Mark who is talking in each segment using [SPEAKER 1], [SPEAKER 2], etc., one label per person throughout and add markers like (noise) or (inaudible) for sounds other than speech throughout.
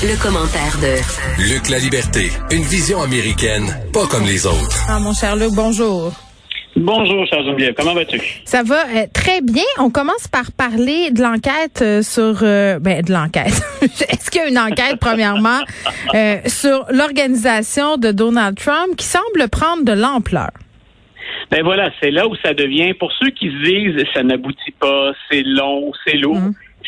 [SPEAKER 1] Le commentaire de
[SPEAKER 2] Luc La Liberté, une vision américaine, pas comme les autres.
[SPEAKER 3] Ah, mon cher Luc, bonjour.
[SPEAKER 4] Bonjour, cher Geneviève. Comment vas-tu?
[SPEAKER 3] Ça va euh, très bien. On commence par parler de l'enquête euh, sur... euh, ben, de l'enquête. (laughs) Est-ce qu'il y a une enquête, premièrement, euh, sur l'organisation de Donald Trump qui semble prendre de l'ampleur?
[SPEAKER 4] Ben voilà, c'est là où ça devient, pour ceux qui se disent, ça n'aboutit pas, c'est long, c'est lourd,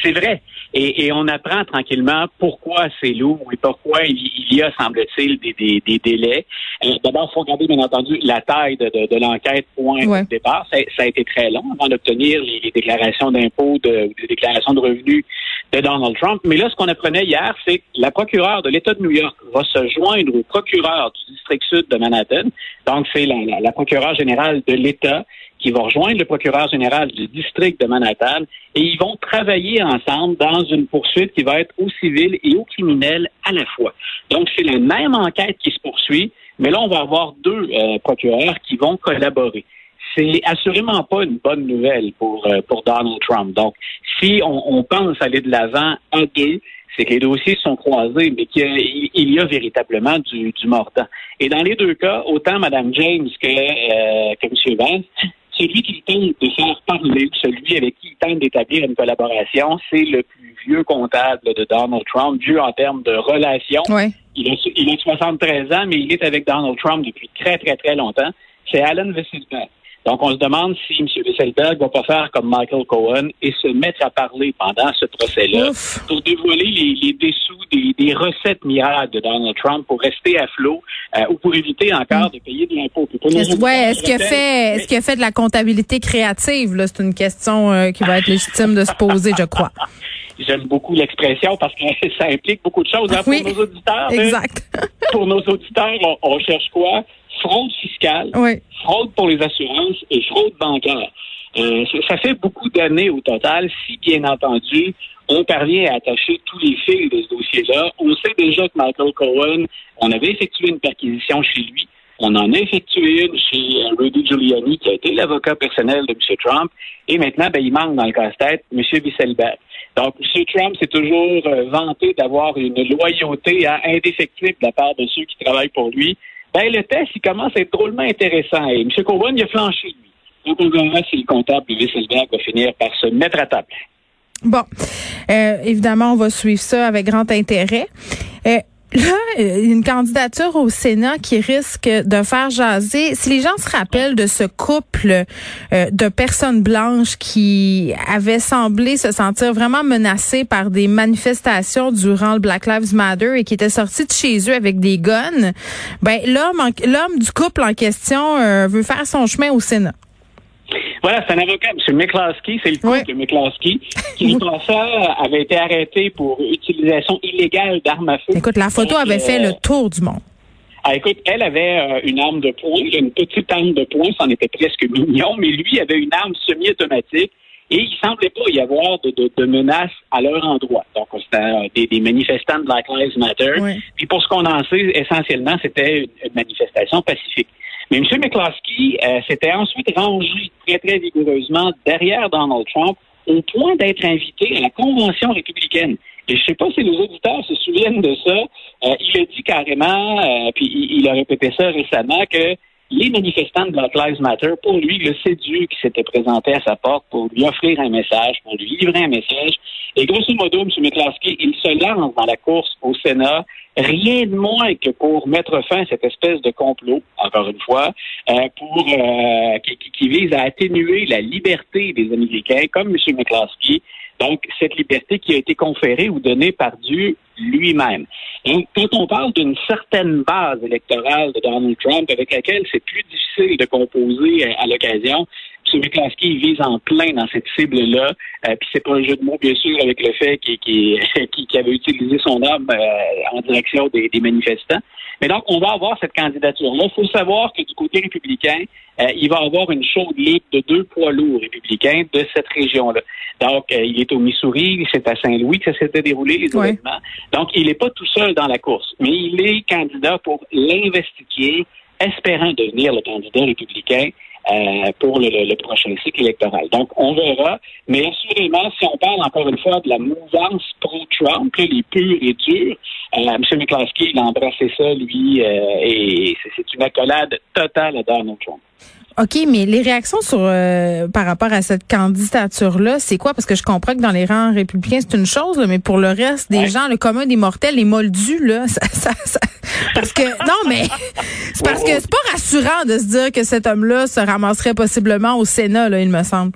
[SPEAKER 4] c'est vrai. Et, et on apprend tranquillement pourquoi c'est lourd et pourquoi il, il y a, semble-t-il, des, des, des délais. Euh, D'abord, il faut regarder, bien entendu, la taille de, de, de l'enquête point
[SPEAKER 3] Ouais.
[SPEAKER 4] de départ. Ça, ça a été très long avant d'obtenir les, les déclarations d'impôts, de, ou les déclarations de revenus de Donald Trump. Mais là, ce qu'on apprenait hier, c'est que la procureure de l'État de New York va se joindre au procureur du district sud de Manhattan. Donc, c'est la, la, la procureure générale de l'État qui va rejoindre le procureur général du district de Manhattan et ils vont travailler ensemble dans une poursuite qui va être au civil et au criminel à la fois. Donc, c'est la même enquête qui se poursuit, mais là, on va avoir deux euh, procureurs qui vont collaborer c'est assurément pas une bonne nouvelle pour, euh, pour Donald Trump. Donc, si on, on pense aller de l'avant deux, c'est que les dossiers sont croisés, mais qu'il y a- il y a véritablement du, du mordant. Et dans les deux cas, autant Mme James que, euh, que M. Vance, celui qui tente de faire parler, celui avec qui il tente d'établir une collaboration, c'est le plus vieux comptable de Donald Trump, vieux en termes de relations.
[SPEAKER 3] Oui.
[SPEAKER 4] Il a, il a 73 ans, mais il est avec Donald Trump depuis très, très, très longtemps. C'est Alan Weisselberg. Donc, on se demande si M. Weisselberg va pas faire comme Michael Cohen et se mettre à parler pendant ce procès-là pour dévoiler les, les dessous des, des recettes miracles de Donald Trump pour rester à flot euh, ou pour éviter encore de payer de l'impôt.
[SPEAKER 3] Est-ce, ouais, qu'il a fait, est-ce qu'il a fait de la comptabilité créative? Là, c'est une question euh, qui va être légitime de se poser, je crois. (laughs)
[SPEAKER 4] J'aime beaucoup l'expression parce que (laughs) ça implique beaucoup de choses. hein,
[SPEAKER 3] Oui,
[SPEAKER 4] pour nos auditeurs, là.
[SPEAKER 3] Exact.
[SPEAKER 4] pour nos auditeurs, on, on cherche quoi? Fraude fiscale,
[SPEAKER 3] oui.
[SPEAKER 4] fraude pour les assurances et fraude bancaire. Euh, ça- fait beaucoup d'années au total, si bien entendu, on parvient à attacher tous les fils de ce dossier-là. On sait déjà que Michael Cohen, on avait effectué une perquisition chez lui. On en a effectué une chez euh, Rudy Giuliani, qui a été l'avocat personnel de M. Trump. Et maintenant, ben, il manque dans le casse-tête M. Wieselberg. Donc, M. Trump s'est toujours euh, vanté d'avoir une loyauté hein, indéfectible de la part de ceux qui travaillent pour lui. Ben, le test, il commence à être drôlement intéressant. Et M. Cohen, il a flanché, lui. Donc, on verra si le comptable de Wieselberg va finir par se mettre à table.
[SPEAKER 3] Bon, Euh, évidemment, on va suivre ça avec grand intérêt. Euh, Là, euh, une candidature au Sénat qui risque de faire jaser. Si les gens se rappellent de ce couple euh, de personnes blanches qui avaient semblé se sentir vraiment menacées par des manifestations durant le Black Lives Matter et qui étaient sortis de chez eux avec des guns, ben l'homme, l'homme du couple en question euh, veut faire son chemin au Sénat.
[SPEAKER 4] Voilà, c'est un avocat, M. McCloskey, c'est le
[SPEAKER 3] Oui.
[SPEAKER 4] de McCloskey, qui, le (laughs) avait été arrêté pour utilisation illégale d'armes à feu.
[SPEAKER 3] Écoute, la photo avait
[SPEAKER 4] euh,
[SPEAKER 3] fait le tour du monde.
[SPEAKER 4] Ah, écoute, elle avait euh, une arme de poing, une petite arme de poing, c'en était presque mignon, mais lui avait une arme semi-automatique et il semblait pas y avoir de, de, de menaces à leur endroit. Donc, c'était euh, des, des manifestants de Black Lives Matter.
[SPEAKER 3] Oui.
[SPEAKER 4] Puis pour ce qu'on en sait, essentiellement, c'était une, une manifestation pacifique. Mais M. McCloskey euh, s'était ensuite rangé très, très vigoureusement derrière Donald Trump au point d'être invité à la convention républicaine. Et je sais pas si les auditeurs se souviennent de ça. Euh, il a dit carrément, euh, puis il, il a répété ça récemment, que les manifestants de Black Lives Matter, pour lui, le séduit qui s'était présenté à sa porte pour lui offrir un message, pour lui livrer un message. Et grosso modo, M. McCloskey, il se lance dans la course au Sénat, rien de moins que pour mettre fin à cette espèce de complot, encore une fois, euh, pour euh, qui, qui- vise à atténuer la liberté des Américains, comme M. McCloskey. Donc, cette liberté qui a été conférée ou donnée par Dieu lui-même. Donc, quand on parle d'une certaine base électorale de Donald Trump avec laquelle c'est plus difficile de composer euh, à l'occasion, M. McCloskey vise en plein dans cette cible-là. Euh, Puis c'est pas un jeu de mots, bien sûr, avec le fait qu'il (laughs) avait utilisé son arme euh, en direction des, des manifestants. Mais donc, on va avoir cette candidature-là. Il faut savoir que du côté républicain, euh, il va avoir une chaude ligue de deux poids lourds républicains de cette région-là. Donc, euh, il est au Missouri, c'est à Saint-Louis que ça s'était déroulé, les événements. Donc, il n'est pas tout seul dans la course, mais il est candidat pour l'investiture, espérant devenir le candidat républicain euh, pour le, le- prochain cycle électoral. Donc, on verra. Mais assurément, si on parle encore une fois de la mouvance pro-Trump, les purs et durs, M. McCloskey, il a embrassé ça, lui, et c'est une accolade totale à Donald Trump.
[SPEAKER 3] OK, mais les réactions sur euh, par rapport à cette candidature-là, c'est quoi? Parce que je comprends que dans les rangs républicains, c'est une chose, mais pour le reste des gens, le commun des mortels, les moldus, là, ça, ça, ça parce que (laughs) non, mais c'est parce que c'est pas rassurant de se dire que cet homme-là se ramasserait possiblement au Sénat, là, il me semble.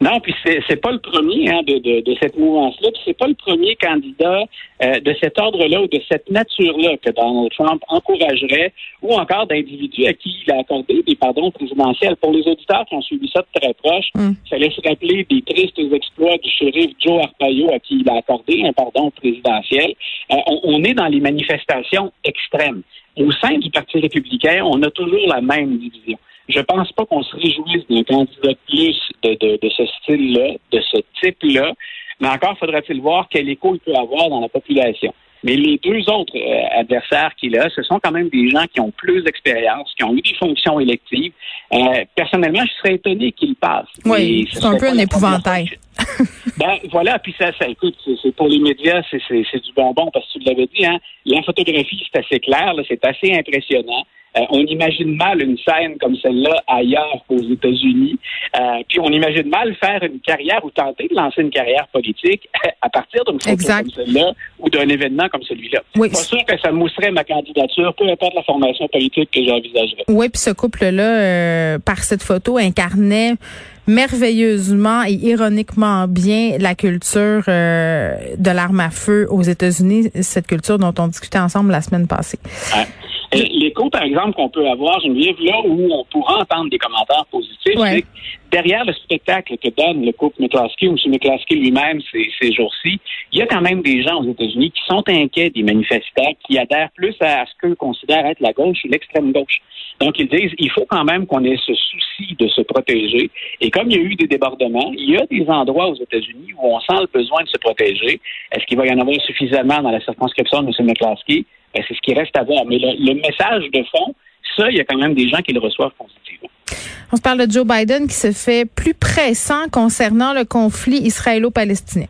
[SPEAKER 4] Non, puis c'est, c'est pas le premier hein, de, de, de, cette mouvance-là, puis c'est pas le premier candidat euh, de cet ordre-là ou de cette nature-là que Donald Trump encouragerait, ou encore d'individus à qui il a accordé des pardons présidentiels. Pour les auditeurs qui ont suivi ça de très proche, mm. ça laisse rappeler des tristes exploits du shérif Joe Arpaio à qui il a accordé un pardon présidentiel. Euh, on, on est dans les manifestations extrêmes. Au sein du Parti républicain, on a toujours la même division. Je pense pas qu'on se réjouisse d'un candidat plus de, de, de ce style-là, de ce type-là, mais encore faudra-t-il voir quel écho il peut avoir dans la population. Mais les deux autres euh, adversaires qu'il a, ce sont quand même des gens qui ont plus d'expérience, qui ont eu des fonctions électives. Euh, personnellement, je serais étonné qu'ils passent.
[SPEAKER 3] Oui, c'est un peu un épouvantail. (laughs)
[SPEAKER 4] ben voilà, puis ça, ça écoute, c'est pour les médias, c'est du bonbon parce que tu l'avais dit, hein. La photographie, c'est assez clair, c'est assez impressionnant. Euh, on imagine mal une scène comme celle-là ailleurs qu'aux États-Unis. Euh, puis on imagine mal faire une carrière ou tenter de lancer une carrière politique (laughs) à partir d'une photo comme celle-là ou d'un événement comme celui-là. Oui. Pas sûr que ça mousserait ma candidature, peu importe la formation politique que j'envisagerais.
[SPEAKER 3] Oui, puis ce couple-là, euh, par cette photo, incarnait merveilleusement et ironiquement bien la culture de l'arme à feu aux États-Unis, cette culture dont on discutait ensemble la semaine passée.
[SPEAKER 4] L'écho, par exemple, qu'on peut avoir, Geneviève, là où on pourra entendre des commentaires positifs, c'est derrière le spectacle que donne le couple McCloskey ou M. McCloskey lui-même ces, ces jours-ci, il y a quand même des gens aux États-Unis qui sont inquiets des manifestants, qui adhèrent plus à, ce qu'eux considèrent être la gauche ou l'extrême gauche. Donc, ils disent, il faut quand même qu'on ait ce souci de se protéger. Et comme il y a eu des débordements, il y a des endroits aux États-Unis où on sent le besoin de se protéger. Est-ce qu'il va y en avoir suffisamment dans la circonscription de M. McCloskey? Ben, c'est ce qui reste à voir. Mais le, message de fond, ça, il y a quand même des gens qui le reçoivent positivement.
[SPEAKER 3] On se parle de Joe Biden qui se fait plus pressant concernant le conflit israélo-palestinien.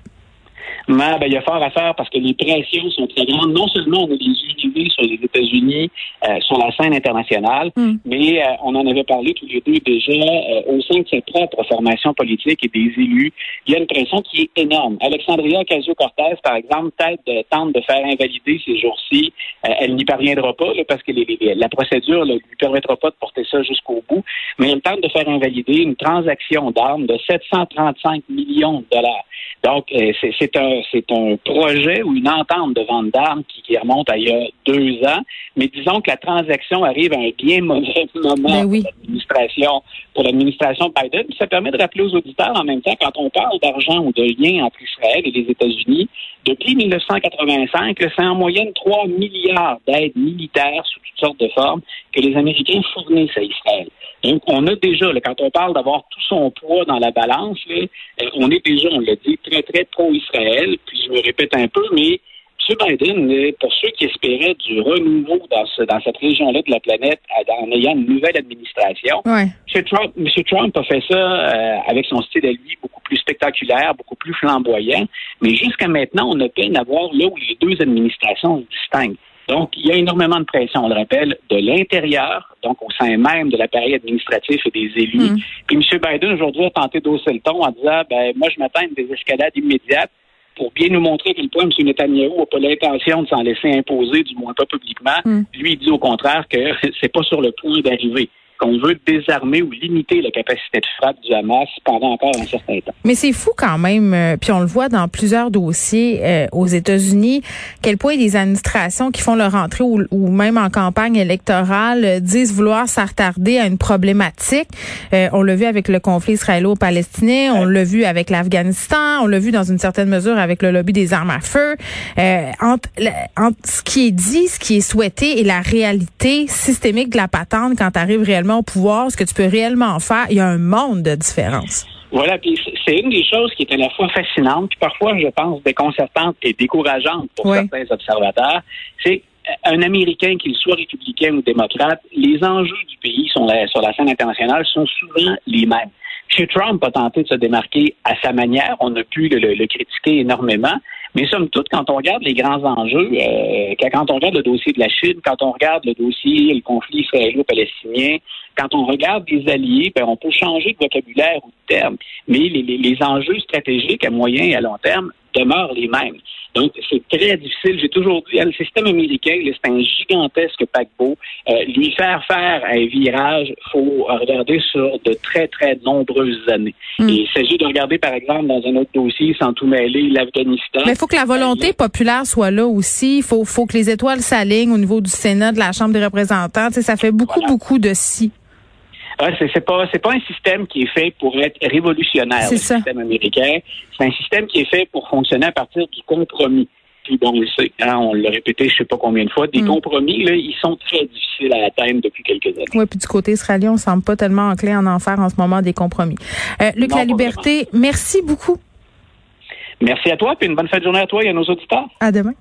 [SPEAKER 4] Mais ben, il y a fort à faire parce que les pressions sont très grandes. Non seulement on a des unités sur les États-Unis, euh, sur la scène internationale, hmm. mais euh, on en avait parlé tous les deux déjà euh, au sein de cette propre formation politique et des élus. Il y a une pression qui est énorme. Alexandria Ocasio-Cortez, par exemple, tente de, tente de faire invalider ces jours-ci. elle n'y parviendra pas parce que la procédure ne lui permettra pas de porter ça jusqu'au bout. Mais elle tente de faire invalider une transaction d'armes de 735 millions de dollars. Donc, c'est un c'est un projet ou une entente de vente d'armes qui, remonte à il y a deux ans. Mais disons que la transaction arrive à un bien mauvais (laughs) moment ben pour l'administration pour l'administration Biden. ça permet de rappeler aux auditeurs en même temps, quand on parle d'argent ou de lien entre Israël et les États-Unis, depuis 1985, c'est en moyenne 3 milliards d'aides militaires sous toutes sortes de formes que les Américains fournissent à Israël. Donc, on a déjà, quand on parle d'avoir tout son poids dans la balance, euh, on est déjà, on l'a dit, très, très pro-Israël. Puis je me répète un peu, mais M. Biden, pour ceux qui espéraient du renouveau dans, dans cette région-là de la planète en ayant une nouvelle administration, M. Trump, a fait ça euh, avec son style à lui beaucoup plus spectaculaire, beaucoup plus flamboyant. Mais jusqu'à maintenant, on a peine à voir là où les deux administrations se distinguent. Donc, il y a énormément de pression, on le rappelle, de l'intérieur, donc au sein même de l'appareil administratif et des élus. Mm. Puis M. Biden, aujourd'hui, a tenté d'hausser le ton en disant, ben, moi, je m'attends à des escalades immédiates pour bien nous montrer à quel point M. Netanyahu n'a pas l'intention de s'en laisser imposer, du moins pas publiquement. Mm. Lui, il dit au contraire que (laughs) c'est pas sur le point d'arriver qu'on veut désarmer ou limiter la capacité de frappe du Hamas pendant encore un certain temps.
[SPEAKER 3] Mais c'est fou quand même, euh, puis on le voit dans plusieurs dossiers euh, aux États-Unis, quel point des administrations qui font leur entrée ou, même en campagne électorale euh, disent vouloir s'attarder à une problématique. on l'a vu avec le conflit israélo-palestinien, on l'a vu avec l'Afghanistan, on l'a vu dans une certaine mesure avec le lobby des armes à feu. entre, entre ce qui est dit, ce qui est souhaité et la réalité systémique de la patente quand arrive réellement au pouvoir, ce que tu peux réellement faire, il y a un monde de différence.
[SPEAKER 4] Voilà, puis c'est une des choses qui est à la fois fascinante, puis parfois, je pense, déconcertante et décourageante pour certains observateurs. C'est un Américain, qu'il soit républicain ou démocrate, les enjeux du pays sur la scène internationale sont souvent les mêmes. M. Trump a tenté de se démarquer à sa manière. On a pu le, critiquer énormément. Mais somme toute, quand on regarde les grands enjeux, euh, quand on regarde le dossier de la Chine, quand on regarde le dossier, le conflit israélo-palestinien, quand on regarde les alliés, ben, on peut changer de vocabulaire ou de terme, mais les, les enjeux stratégiques à moyen et à long terme demeurent les mêmes. Donc, c'est très difficile. J'ai toujours dit, le système américain, c'est un gigantesque paquebot. Euh, lui faire faire un virage, faut regarder sur de très, très nombreuses années. Hmm. il s'agit de regarder, par exemple, dans un autre dossier, sans tout mêler, l'Afghanistan.
[SPEAKER 3] Mais il faut que la volonté populaire soit là aussi. Il faut, faut que les étoiles s'alignent au niveau du Sénat, de la Chambre des représentants. Ça fait beaucoup, beaucoup de si.
[SPEAKER 4] Ah, c'est pas c'est pas un système qui est fait pour être révolutionnaire, le système américain. C'est un système qui est fait pour fonctionner à partir du compromis. Puis bon, on le sait, hein, on l'a répété je sais pas combien de fois, des mm. compromis, là, ils sont très difficiles à atteindre depuis quelques années.
[SPEAKER 3] Oui, puis du côté israélien, on semble pas tellement enclin en enfer en ce moment des compromis. Euh, Luc La Liberté, merci beaucoup.
[SPEAKER 4] Merci à toi, puis une bonne fin de journée à toi et à nos auditeurs.
[SPEAKER 3] À demain.